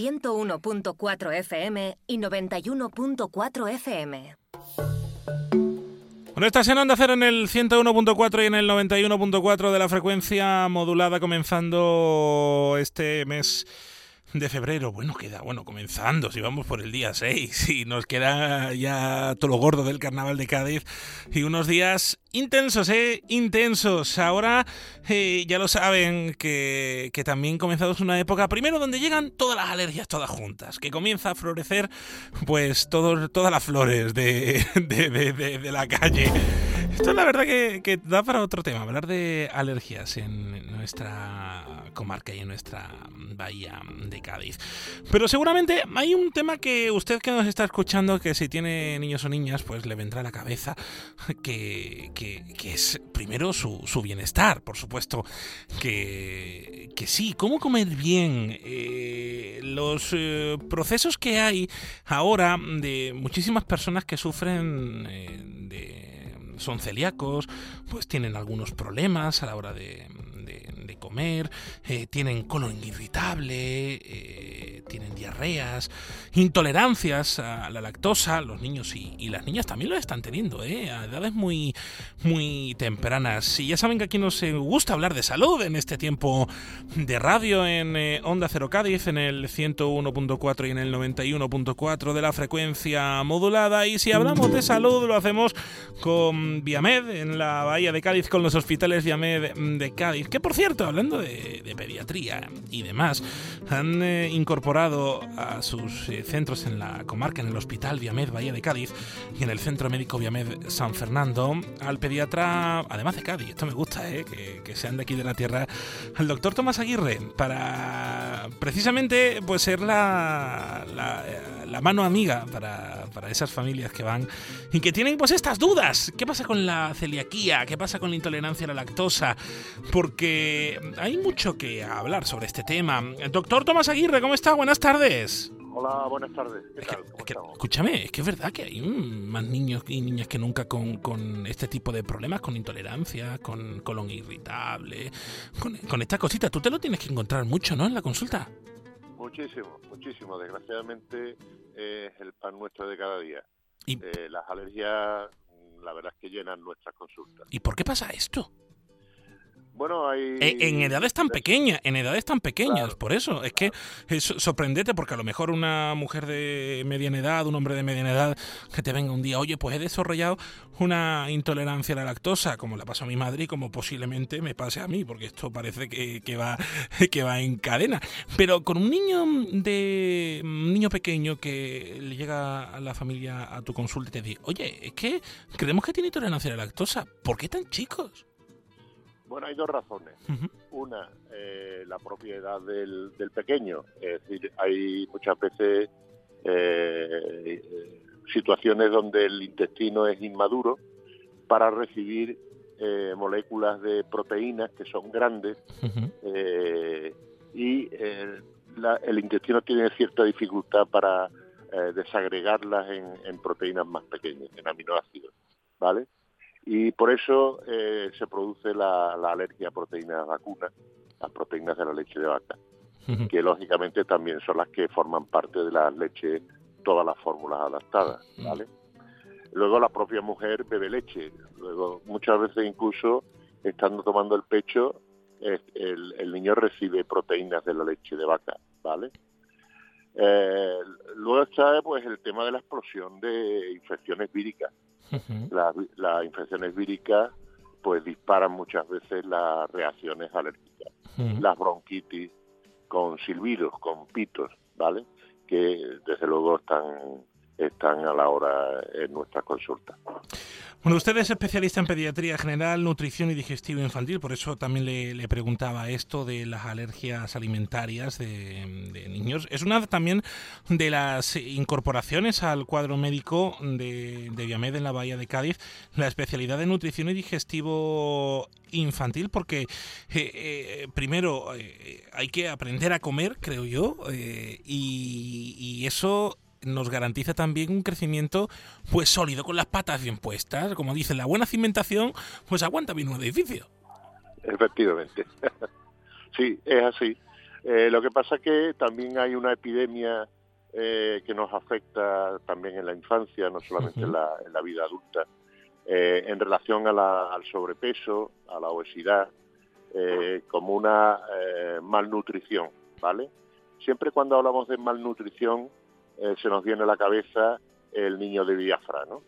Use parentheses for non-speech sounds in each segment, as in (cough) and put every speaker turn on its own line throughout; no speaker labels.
101.4 FM y 91.4 FM.
Bueno, estás en Onda Cero en el 101.4 y en el 91.4 de la frecuencia modulada comenzando este mes de febrero. Bueno, queda, bueno, comenzando, si vamos por el día 6 y nos queda ya todo lo gordo del carnaval de Cádiz y unos días intensos, ¿eh? Intensos. Ahora eh, ya lo saben que, que también comenzamos una época, primero donde llegan todas las alergias todas juntas, que comienza a florecer pues todo, todas las flores (laughs) de, de, de, de la calle. Esto es la verdad que, da para otro tema, hablar de alergias en nuestra comarca y en nuestra bahía de Cádiz. Pero seguramente hay un tema que usted que nos está escuchando, que si tiene niños o niñas, pues le vendrá a la cabeza, que, que, que es primero su, su, bienestar, por supuesto, que, que sí, cómo comer bien, eh, los eh, procesos que hay ahora de muchísimas personas que sufren eh, de son celíacos, pues tienen algunos problemas a la hora de, de, comer, eh, tienen colon irritable, eh, tienen diarreas, intolerancias a la lactosa, los niños y, las niñas también lo están teniendo, ¿eh? a edades muy, muy tempranas. Y ya saben que aquí nos gusta hablar de salud en este tiempo de radio en eh, Onda Cero Cádiz, en el 101.4 y en el 91.4 de la frecuencia modulada. Y si hablamos de salud, lo hacemos con Viamed en la Bahía de Cádiz, con los hospitales Viamed de Cádiz, que por cierto, hablando de, de pediatría y demás, han eh, incorporado a sus eh, centros en la comarca, en el Hospital Viamed Bahía de Cádiz y en el Centro Médico Viamed San Fernando, al pediatra, además de Cádiz, esto me gusta, eh, que, que, sean de aquí de la tierra, al doctor Tomás Aguirre, para precisamente pues ser la, la, la mano amiga para, para, esas familias que van y que tienen pues estas dudas. ¿Qué pasa con la celiaquía? ¿Qué pasa con la intolerancia a la lactosa? Porque hay mucho que hablar sobre este tema. Doctor Tomás Aguirre, ¿cómo está? Buenas tardes.
Hola, buenas tardes. ¿Qué
es
tal?
Que, es que, escúchame, es que es verdad que hay más niños y niñas que nunca con, con este tipo de problemas, con intolerancia, con colon irritable, con, con estas cositas. Tú te lo tienes que encontrar mucho, ¿no? En la consulta.
Muchísimo, muchísimo. Desgraciadamente es el pan nuestro de cada día.
¿Y?
Eh, las alergias, la verdad es que llenan nuestras consultas.
¿Y por qué pasa esto?
Bueno, hay...
En, edades tan pequeñas, en edades tan pequeñas, claro, por eso. Es claro. que es sorprendente porque a lo mejor una mujer de mediana edad, un hombre de mediana edad, que te venga un día, oye, pues he desarrollado una intolerancia a la lactosa, como la pasó a mi madre y como posiblemente me pase a mí, porque esto parece que, que, va, (laughs) que va en cadena. Pero con un niño de un niño pequeño que le llega a la familia a tu consulta y te dice, oye, es que creemos que tiene intolerancia a la lactosa, ¿por qué tan chicos?
Bueno, hay dos razones. Uh -huh. Una, eh, la propiedad del, del, pequeño. Es decir, hay muchas veces eh, situaciones donde el intestino es inmaduro para recibir eh, moléculas de proteínas que son grandes uh -huh. y la, el intestino tiene cierta dificultad para eh, desagregarlas en, en proteínas más pequeñas, en aminoácidos. ¿Vale? Y por eso eh, se produce la, la, alergia a proteínas vacunas, las proteínas de la leche de vaca, uh -huh. que lógicamente también son las que forman parte de la leche, todas las fórmulas adaptadas, ¿vale? Luego la propia mujer bebe leche, luego muchas veces incluso estando tomando el pecho, el, el niño recibe proteínas de la leche de vaca, ¿vale? Eh, luego está pues el tema de la explosión de infecciones víricas. Uh -huh. Las, las infecciones víricas pues disparan muchas veces las reacciones alérgicas. Uh -huh. Las bronquitis con silbidos, con pitos, ¿vale? Que desde luego están están a la hora en nuestras consultas.
Bueno, usted es especialista en pediatría general, nutrición y digestivo infantil, por eso también le, preguntaba esto de las alergias alimentarias de, niños. Es una también de las incorporaciones al cuadro médico de, de Viamed en la Bahía de Cádiz, la especialidad de nutrición y digestivo infantil, porque eh, eh, primero eh, hay que aprender a comer, creo yo, y eso nos garantiza también un crecimiento pues sólido, con las patas bien puestas. Como dicen, la buena cimentación pues aguanta bien un edificio.
Efectivamente. (laughs) sí, es así. Eh, lo que pasa es que también hay una epidemia eh, que nos afecta también en la infancia, no solamente en, la, vida adulta, eh, en relación al sobrepeso, a la obesidad, como una malnutrición, ¿vale? Siempre cuando hablamos de malnutrición se nos viene a la cabeza el niño de Biafra, ¿no?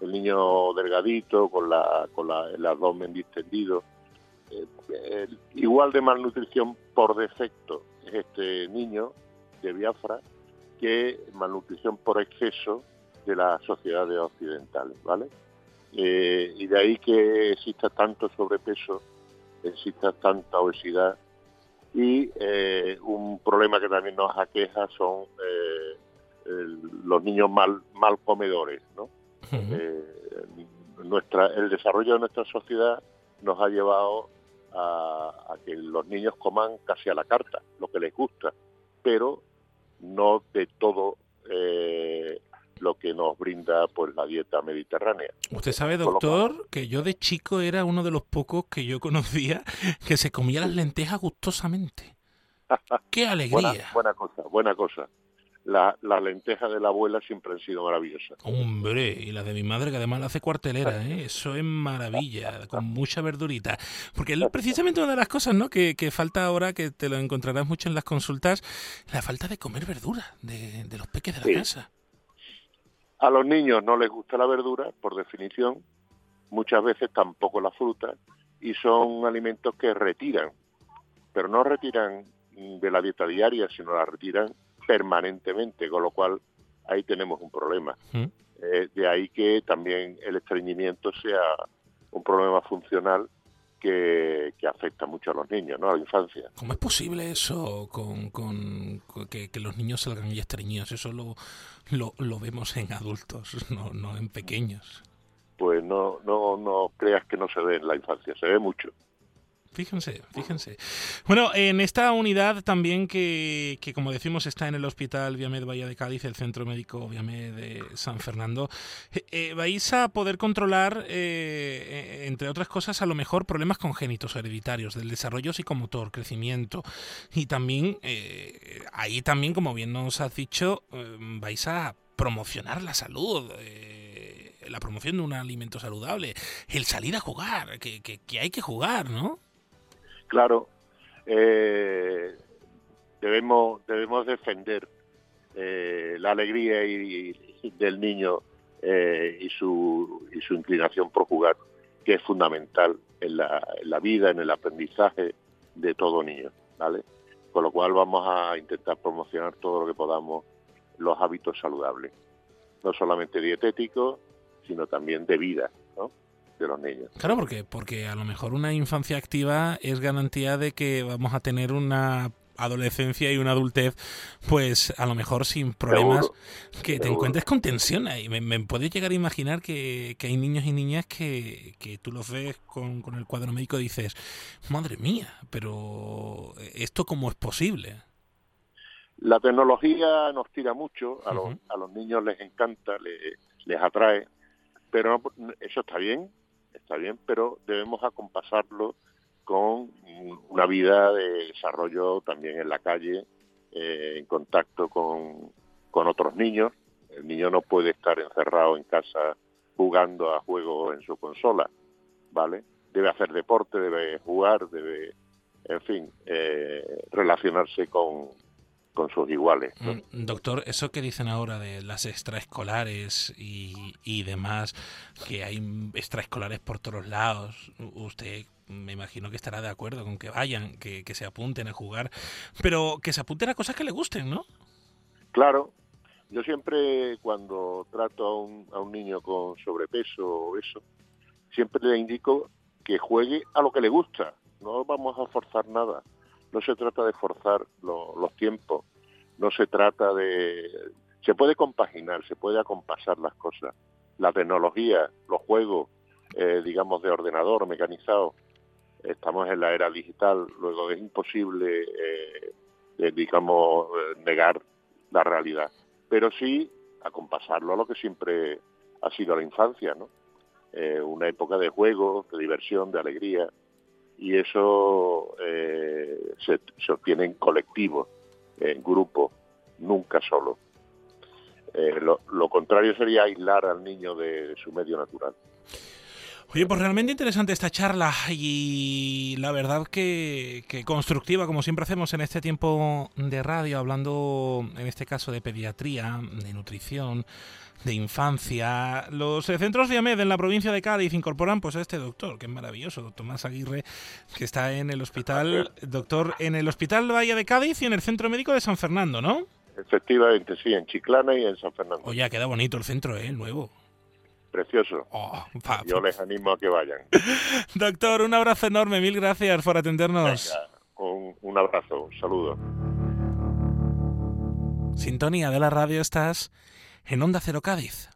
El niño delgadito, con, la, con la, el abdomen distendido, eh, igual de malnutrición por defecto es este niño de Biafra que malnutrición por exceso de las sociedades occidentales, ¿vale? Eh, y de ahí que exista tanto sobrepeso, exista tanta obesidad y eh, un problema que también nos aqueja son los niños mal, mal comedores, ¿no? nuestra, el desarrollo de nuestra sociedad nos ha llevado a, que los niños coman casi a la carta, lo que les gusta, pero no de todo eh, lo que nos brinda pues la dieta mediterránea.
Usted sabe, doctor, que yo de chico era uno de los pocos que yo (laughs) conocía que se comía las lentejas gustosamente. (laughs) ¡Qué alegría!
buena cosa, buena cosa la, las lentejas de la abuela siempre han sido maravillosas.
Hombre, y la de mi madre, que además la hace cuartelera, ¿eh? (laughs) eso es maravilla, con mucha verdurita. Porque es precisamente una de las cosas ¿no? que, falta ahora, que te lo encontrarás mucho en las consultas, la falta de comer verdura de, de los peques de la casa.
A los niños no les gusta la verdura, por definición, muchas veces tampoco la fruta, y son alimentos que retiran, pero no retiran de la dieta diaria, sino la retiran permanentemente, con lo cual ahí tenemos un problema. Eh, de ahí que también el estreñimiento sea un problema funcional que, afecta mucho a los niños, ¿no? A la infancia.
¿Cómo es posible eso con, con, que, los niños salgan ya estreñidos? Eso lo, lo, vemos en adultos, (laughs) no, no en pequeños.
Pues no, no, no creas que no se ve en la infancia, se ve mucho.
Fíjense, fíjense. Bueno, en esta unidad también que, que, como decimos está en el Hospital Viamed Bahía de Cádiz, el Centro Médico Viamed San Fernando, eh, eh, vais a poder controlar, eh, entre otras cosas, a lo mejor problemas congénitos hereditarios del desarrollo psicomotor, crecimiento y también, ahí también, como bien nos has dicho, vais a promocionar la salud la promoción de un alimento saludable, el salir a jugar, que, que, que hay que jugar, ¿no?
Claro, eh, debemos, debemos defender eh, la alegría y, del niño eh, y, su, y su inclinación por jugar, que es fundamental en la, en la vida, en el aprendizaje de todo niño, ¿vale? Con lo cual vamos a intentar promocionar todo lo que podamos los hábitos saludables, no solamente dietéticos, sino también de vida, ¿no? De los niños.
Claro, porque, porque a lo mejor una infancia activa es garantía de que vamos a tener una adolescencia y una adultez, pues a lo mejor sin problemas, que te encuentres con tensión. ahí. me, puedes llegar a imaginar que, hay niños y niñas que, que tú los ves con, con, el cuadro médico y dices, madre mía, pero ¿esto cómo es posible?
La tecnología nos tira mucho, a, los, a los niños les encanta, les, les atrae, pero eso está bien, está bien, pero debemos acompasarlo con una vida de desarrollo también en la calle, eh, en contacto con, con otros niños. El niño no puede estar encerrado en casa jugando a juegos en su consola, ¿vale? Debe hacer deporte, debe jugar, debe, en fin, eh, relacionarse con, con sus iguales.
Mm, doctor, eso que dicen ahora de las extraescolares y, y demás, que hay extraescolares por todos lados, usted me imagino que estará de acuerdo con que vayan, que, que se apunten a jugar, pero que se apunten a cosas que le gusten, ¿no?
Claro, yo siempre cuando trato a un, a un niño con sobrepeso o eso, siempre le indico que juegue a lo que le gusta, no vamos a forzar nada no se trata de forzar los tiempos, no se trata de... Se puede compaginar, se puede acompasar las cosas. La tecnología, los juegos, eh, digamos, de ordenador mecanizado, estamos en la era digital, luego es imposible, eh, eh, digamos, negar la realidad. Pero sí acompasarlo a lo que siempre ha sido la infancia, ¿no? una época de juego, de diversión, de alegría, y eso eh, se, se, obtiene en colectivo, en grupo, nunca solo. Eh, lo, lo, contrario sería aislar al niño de su medio natural.
Oye, pues realmente interesante esta charla y la verdad que, constructiva, como siempre hacemos en este tiempo de radio, hablando en este caso de pediatría, de nutrición, de infancia. Los eh, centros de AMED en la provincia de Cádiz incorporan pues a este doctor, que es maravilloso, doctor Tomás Aguirre, que está en el hospital, doctor, en el Hospital Valle de Cádiz y en el Centro Médico de San Fernando, ¿no?
Efectivamente, sí, en Chiclana y en San Fernando.
Oye, queda bonito el centro, ¿eh? El nuevo
precioso. Oh, Yo les animo a que vayan. (laughs)
Doctor, un abrazo enorme, mil gracias por atendernos.
un, un abrazo, un saludo.
Sintonía de la radio, estás en Onda Cero Cádiz.